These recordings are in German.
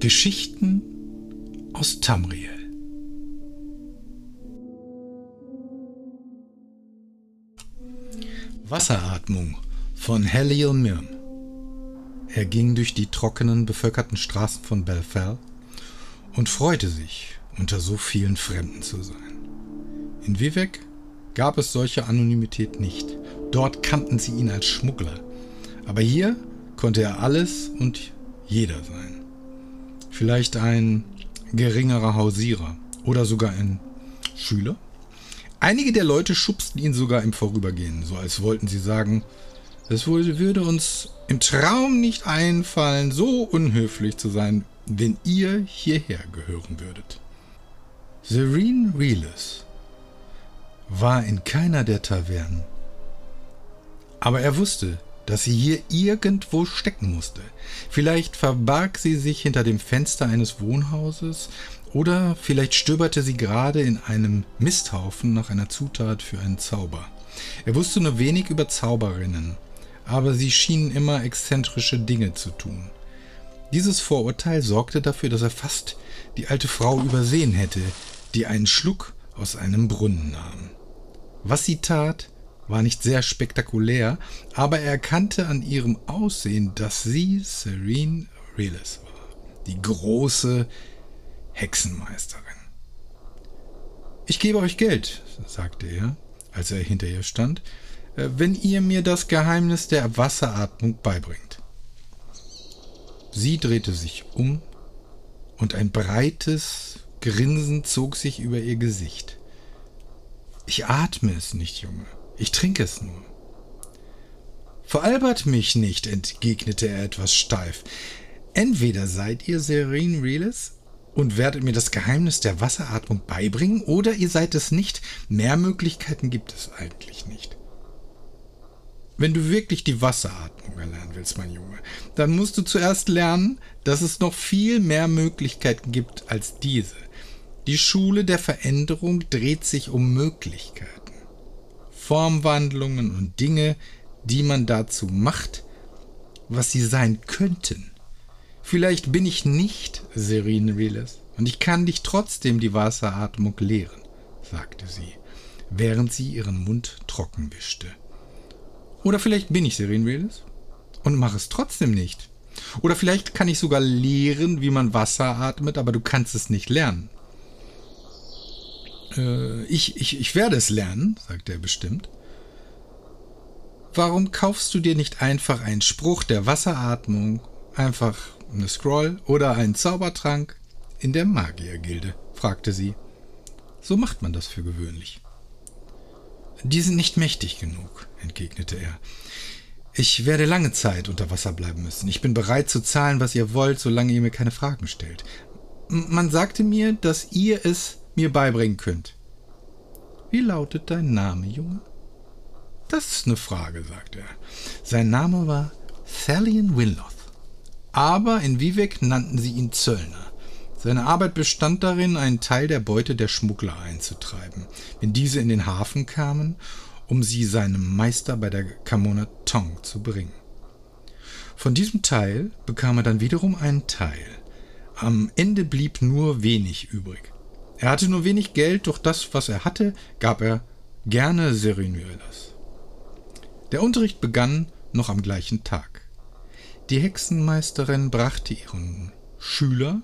Geschichten aus Tamriel. Wasseratmung von Heliel Mirn Er ging durch die trockenen, bevölkerten Straßen von Belfell und freute sich, unter so vielen Fremden zu sein. In Vivek gab es solche Anonymität nicht. Dort kannten sie ihn als Schmuggler. Aber hier konnte er alles und jeder sein. Vielleicht ein geringerer Hausierer oder sogar ein Schüler. Einige der Leute schubsten ihn sogar im Vorübergehen, so als wollten sie sagen, es würde uns im Traum nicht einfallen, so unhöflich zu sein, wenn ihr hierher gehören würdet. Serene Reelis war in keiner der Tavernen. Aber er wusste, dass sie hier irgendwo stecken musste. Vielleicht verbarg sie sich hinter dem Fenster eines Wohnhauses oder vielleicht stöberte sie gerade in einem Misthaufen nach einer Zutat für einen Zauber. Er wusste nur wenig über Zauberinnen, aber sie schienen immer exzentrische Dinge zu tun. Dieses Vorurteil sorgte dafür, dass er fast die alte Frau übersehen hätte, die einen Schluck aus einem Brunnen nahm. Was sie tat, war nicht sehr spektakulär, aber er erkannte an ihrem Aussehen, dass sie Serene Relis war, die große Hexenmeisterin. Ich gebe euch Geld, sagte er, als er hinter ihr stand, äh, wenn ihr mir das Geheimnis der Wasseratmung beibringt. Sie drehte sich um und ein breites Grinsen zog sich über ihr Gesicht. Ich atme es nicht, Junge. Ich trinke es nur. Veralbert mich nicht, entgegnete er etwas steif. Entweder seid ihr Serene Reelis und werdet mir das Geheimnis der Wasseratmung beibringen, oder ihr seid es nicht. Mehr Möglichkeiten gibt es eigentlich nicht. Wenn du wirklich die Wasseratmung erlernen willst, mein Junge, dann musst du zuerst lernen, dass es noch viel mehr Möglichkeiten gibt als diese. Die Schule der Veränderung dreht sich um Möglichkeiten. Formwandlungen und Dinge, die man dazu macht, was sie sein könnten. Vielleicht bin ich nicht Serene Reelis und ich kann dich trotzdem die Wasseratmung lehren, sagte sie, während sie ihren Mund trocken wischte. Oder vielleicht bin ich Serene Reelis und mache es trotzdem nicht. Oder vielleicht kann ich sogar lehren, wie man Wasser atmet, aber du kannst es nicht lernen. Äh, ich, ich, ich werde es lernen, sagte er bestimmt. Warum kaufst du dir nicht einfach einen Spruch der Wasseratmung, einfach eine Scroll oder einen Zaubertrank in der Magiergilde? fragte sie. So macht man das für gewöhnlich. Die sind nicht mächtig genug, entgegnete er. Ich werde lange Zeit unter Wasser bleiben müssen. Ich bin bereit zu zahlen, was ihr wollt, solange ihr mir keine Fragen stellt. Man sagte mir, dass ihr es mir beibringen könnt. Wie lautet dein Name, Junge? Das ist eine Frage, sagte er. Sein Name war Thalion Winloth. Aber in Vivek nannten sie ihn Zöllner. Seine Arbeit bestand darin, einen Teil der Beute der Schmuggler einzutreiben, wenn diese in den Hafen kamen, um sie seinem Meister bei der Kamona Tong zu bringen. Von diesem Teil bekam er dann wiederum einen Teil. Am Ende blieb nur wenig übrig. Er hatte nur wenig Geld, doch das, was er hatte, gab er gerne Serenuelas. Der Unterricht begann noch am gleichen Tag. Die Hexenmeisterin brachte ihren Schüler,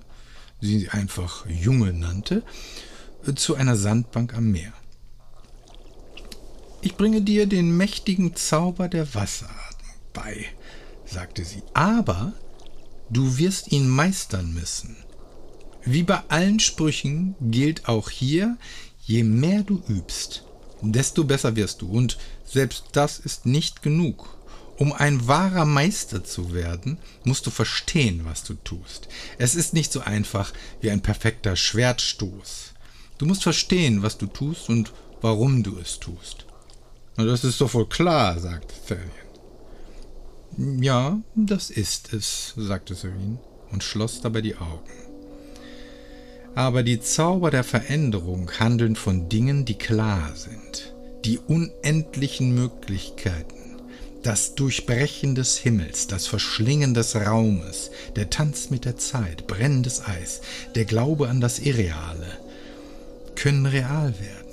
die sie einfach Junge nannte, zu einer Sandbank am Meer. Ich bringe dir den mächtigen Zauber der Wasseratmung bei, sagte sie, aber du wirst ihn meistern müssen. Wie bei allen Sprüchen gilt auch hier, je mehr du übst, desto besser wirst du. Und selbst das ist nicht genug. Um ein wahrer Meister zu werden, musst du verstehen, was du tust. Es ist nicht so einfach wie ein perfekter Schwertstoß. Du musst verstehen, was du tust und warum du es tust. Und das ist doch wohl klar, sagte Thalion. Ja, das ist es, sagte Serene und schloss dabei die Augen. Aber die Zauber der Veränderung handeln von Dingen, die klar sind, die unendlichen Möglichkeiten. Das Durchbrechen des Himmels, das Verschlingen des Raumes, der Tanz mit der Zeit, brennendes Eis, der Glaube an das Irreale können real werden.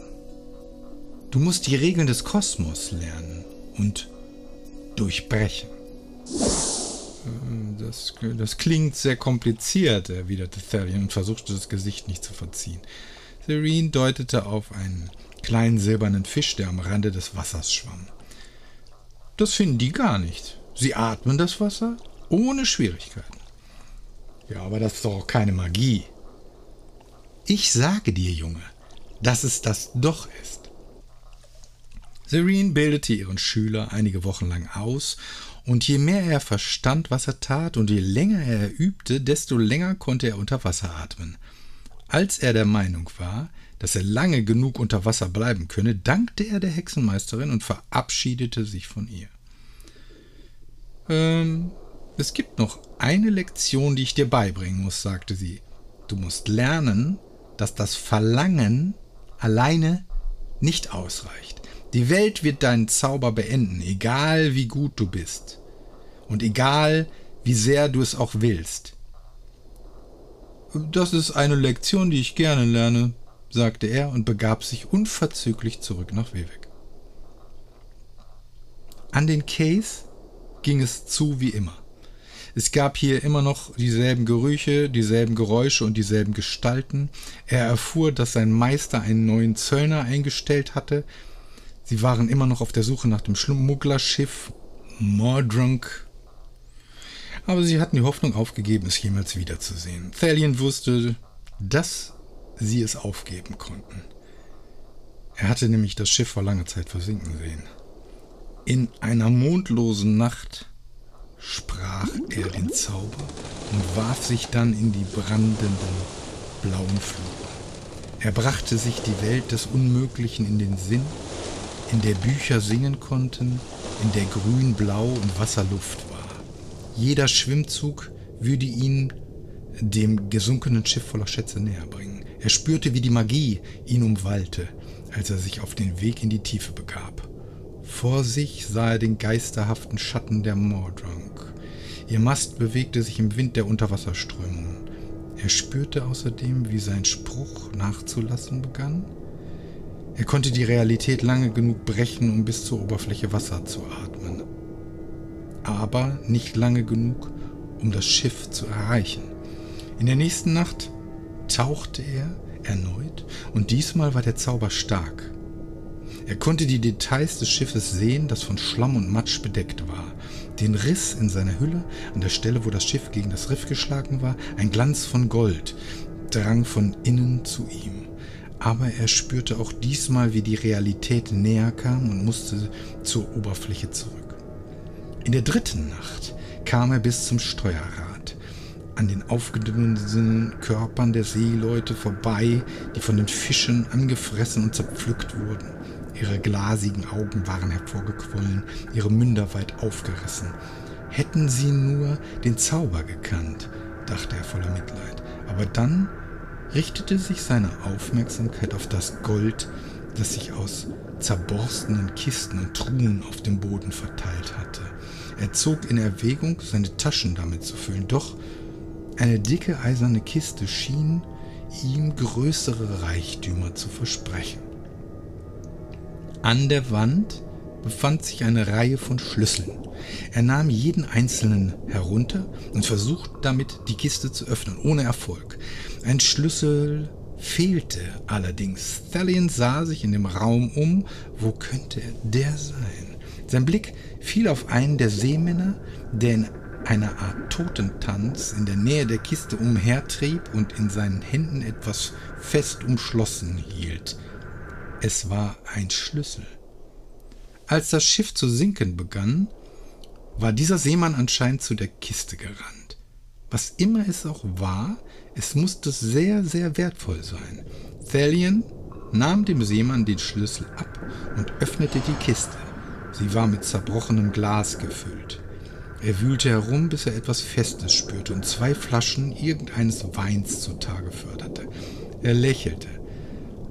Du musst die Regeln des Kosmos lernen und durchbrechen. Äh, das, das klingt sehr kompliziert, erwiderte Therian und versuchte das Gesicht nicht zu verziehen. Serene deutete auf einen kleinen silbernen Fisch, der am Rande des Wassers schwamm. Das finden die gar nicht. Sie atmen das Wasser ohne Schwierigkeiten. Ja, aber das ist doch auch keine Magie. Ich sage dir, Junge, dass es das doch ist. Serene bildete ihren Schüler einige Wochen lang aus, und je mehr er verstand, was er tat, und je länger er übte, desto länger konnte er unter Wasser atmen. Als er der Meinung war, dass er lange genug unter Wasser bleiben könne, dankte er der Hexenmeisterin und verabschiedete sich von ihr. Ähm, es gibt noch eine Lektion, die ich dir beibringen muss, sagte sie. Du musst lernen, dass das Verlangen alleine nicht ausreicht. Die Welt wird deinen Zauber beenden, egal wie gut du bist. Und egal wie sehr du es auch willst. Das ist eine Lektion, die ich gerne lerne, sagte er und begab sich unverzüglich zurück nach Wewek. An den Case ging es zu wie immer. Es gab hier immer noch dieselben Gerüche, dieselben Geräusche und dieselben Gestalten. Er erfuhr, dass sein Meister einen neuen Zöllner eingestellt hatte. Sie waren immer noch auf der Suche nach dem Schmugglerschiff Mordrunk. Aber sie hatten die Hoffnung aufgegeben, es jemals wiederzusehen. Thalion wusste, dass sie es aufgeben konnten. Er hatte nämlich das Schiff vor langer Zeit versinken sehen. In einer mondlosen Nacht sprach er den Zauber und warf sich dann in die brandenden blauen Flure. Er brachte sich die Welt des Unmöglichen in den Sinn, in der Bücher singen konnten, in der grün, blau und Wasserluft war. Jeder Schwimmzug würde ihn dem gesunkenen Schiff voller Schätze näher bringen. Er spürte, wie die Magie ihn umwallte, als er sich auf den Weg in die Tiefe begab. Vor sich sah er den geisterhaften Schatten der Mordrunk. Ihr Mast bewegte sich im Wind der Unterwasserströmungen. Er spürte außerdem, wie sein Spruch nachzulassen begann. Er konnte die Realität lange genug brechen, um bis zur Oberfläche Wasser zu atmen. Aber nicht lange genug, um das Schiff zu erreichen. In der nächsten Nacht tauchte er erneut und diesmal war der Zauber stark. Er konnte die Details des Schiffes sehen, das von Schlamm und Matsch bedeckt war. Den Riss in seiner Hülle, an der Stelle, wo das Schiff gegen das Riff geschlagen war, ein Glanz von Gold, drang von innen zu ihm. Aber er spürte auch diesmal, wie die Realität näher kam und musste zur Oberfläche zurück. In der dritten Nacht kam er bis zum Steuerrad, an den aufgedunsenen Körpern der Seeleute vorbei, die von den Fischen angefressen und zerpflückt wurden. Ihre glasigen Augen waren hervorgequollen, ihre Münder weit aufgerissen. Hätten sie nur den Zauber gekannt, dachte er voller Mitleid. Aber dann richtete sich seine Aufmerksamkeit auf das Gold, das sich aus zerborstenen Kisten und Truhen auf dem Boden verteilt hatte. Er zog in Erwägung, seine Taschen damit zu füllen, doch eine dicke eiserne Kiste schien ihm größere Reichtümer zu versprechen. An der Wand befand sich eine Reihe von Schlüsseln. Er nahm jeden einzelnen herunter und versuchte damit, die Kiste zu öffnen, ohne Erfolg. Ein Schlüssel fehlte allerdings. Thalion sah sich in dem Raum um. Wo könnte der sein? Sein Blick fiel auf einen der Seemänner, der in einer Art Totentanz in der Nähe der Kiste umhertrieb und in seinen Händen etwas fest umschlossen hielt. Es war ein Schlüssel. Als das Schiff zu sinken begann, war dieser Seemann anscheinend zu der Kiste gerannt. Was immer es auch war, es musste sehr, sehr wertvoll sein. Thalion nahm dem Seemann den Schlüssel ab und öffnete die Kiste. Sie war mit zerbrochenem Glas gefüllt. Er wühlte herum, bis er etwas Festes spürte und zwei Flaschen irgendeines Weins zutage förderte. Er lächelte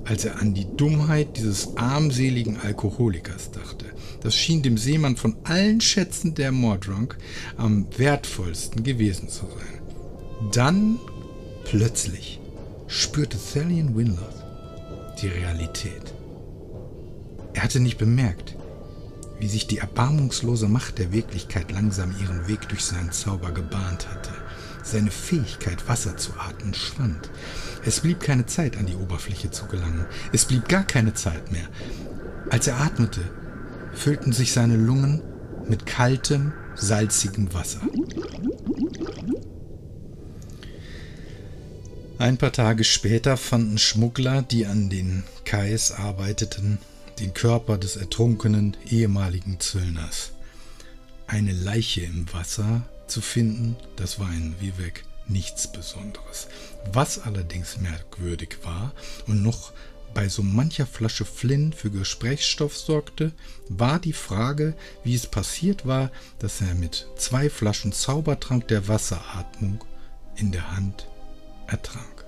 als er an die Dummheit dieses armseligen Alkoholikers dachte. Das schien dem Seemann von allen Schätzen der Mordrunk am wertvollsten gewesen zu sein. Dann plötzlich spürte Thalion Winloth die Realität. Er hatte nicht bemerkt, wie sich die erbarmungslose Macht der Wirklichkeit langsam ihren Weg durch seinen Zauber gebahnt hatte. Seine Fähigkeit, Wasser zu atmen, schwand. Es blieb keine Zeit, an die Oberfläche zu gelangen. Es blieb gar keine Zeit mehr. Als er atmete, füllten sich seine Lungen mit kaltem, salzigem Wasser. Ein paar Tage später fanden Schmuggler, die an den Kais arbeiteten, den Körper des ertrunkenen ehemaligen Zöllners. Eine Leiche im Wasser zu finden, das war in Vivek nichts Besonderes. Was allerdings merkwürdig war und noch bei so mancher Flasche Flynn für Gesprächsstoff sorgte, war die Frage, wie es passiert war, dass er mit zwei Flaschen Zaubertrank der Wasseratmung in der Hand ertrank.